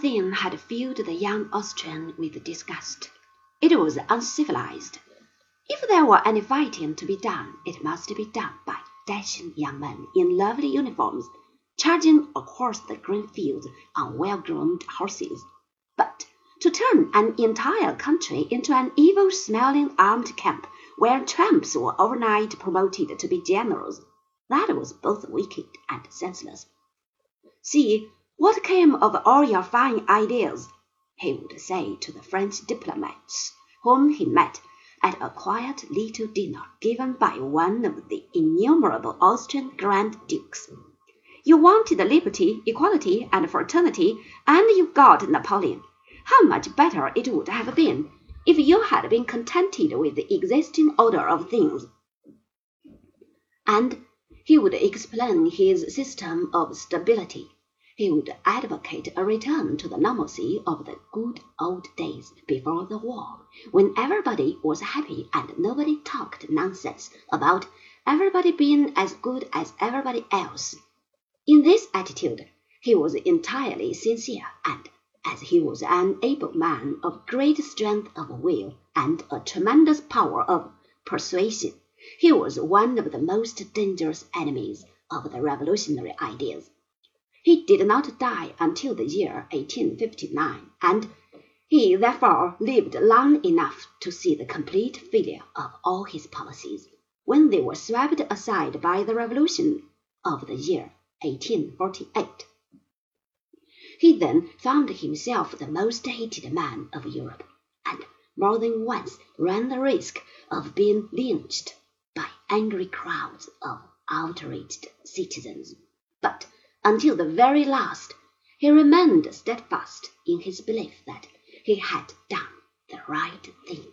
thing had filled the young Austrian with disgust. It was uncivilized. If there were any fighting to be done, it must be done by dashing young men in lovely uniforms, charging across the green fields on well-groomed horses. But to turn an entire country into an evil-smelling armed camp where tramps were overnight promoted to be generals, that was both wicked and senseless. See what came of all your fine ideas, he would say to the French diplomats whom he met at a quiet little dinner given by one of the innumerable Austrian Grand Dukes. You wanted liberty, equality, and fraternity, and you got Napoleon. How much better it would have been if you had been contented with the existing order of things. And he would explain his system of stability. He would advocate a return to the normalcy of the good old days before the war, when everybody was happy and nobody talked nonsense about everybody being as good as everybody else. In this attitude, he was entirely sincere, and as he was an able man of great strength of will and a tremendous power of persuasion, he was one of the most dangerous enemies of the revolutionary ideas. He did not die until the year 1859, and he therefore lived long enough to see the complete failure of all his policies when they were swept aside by the revolution of the year 1848. He then found himself the most hated man of Europe, and more than once ran the risk of being lynched by angry crowds of outraged citizens. But until the very last, he remained steadfast in his belief that he had done the right thing.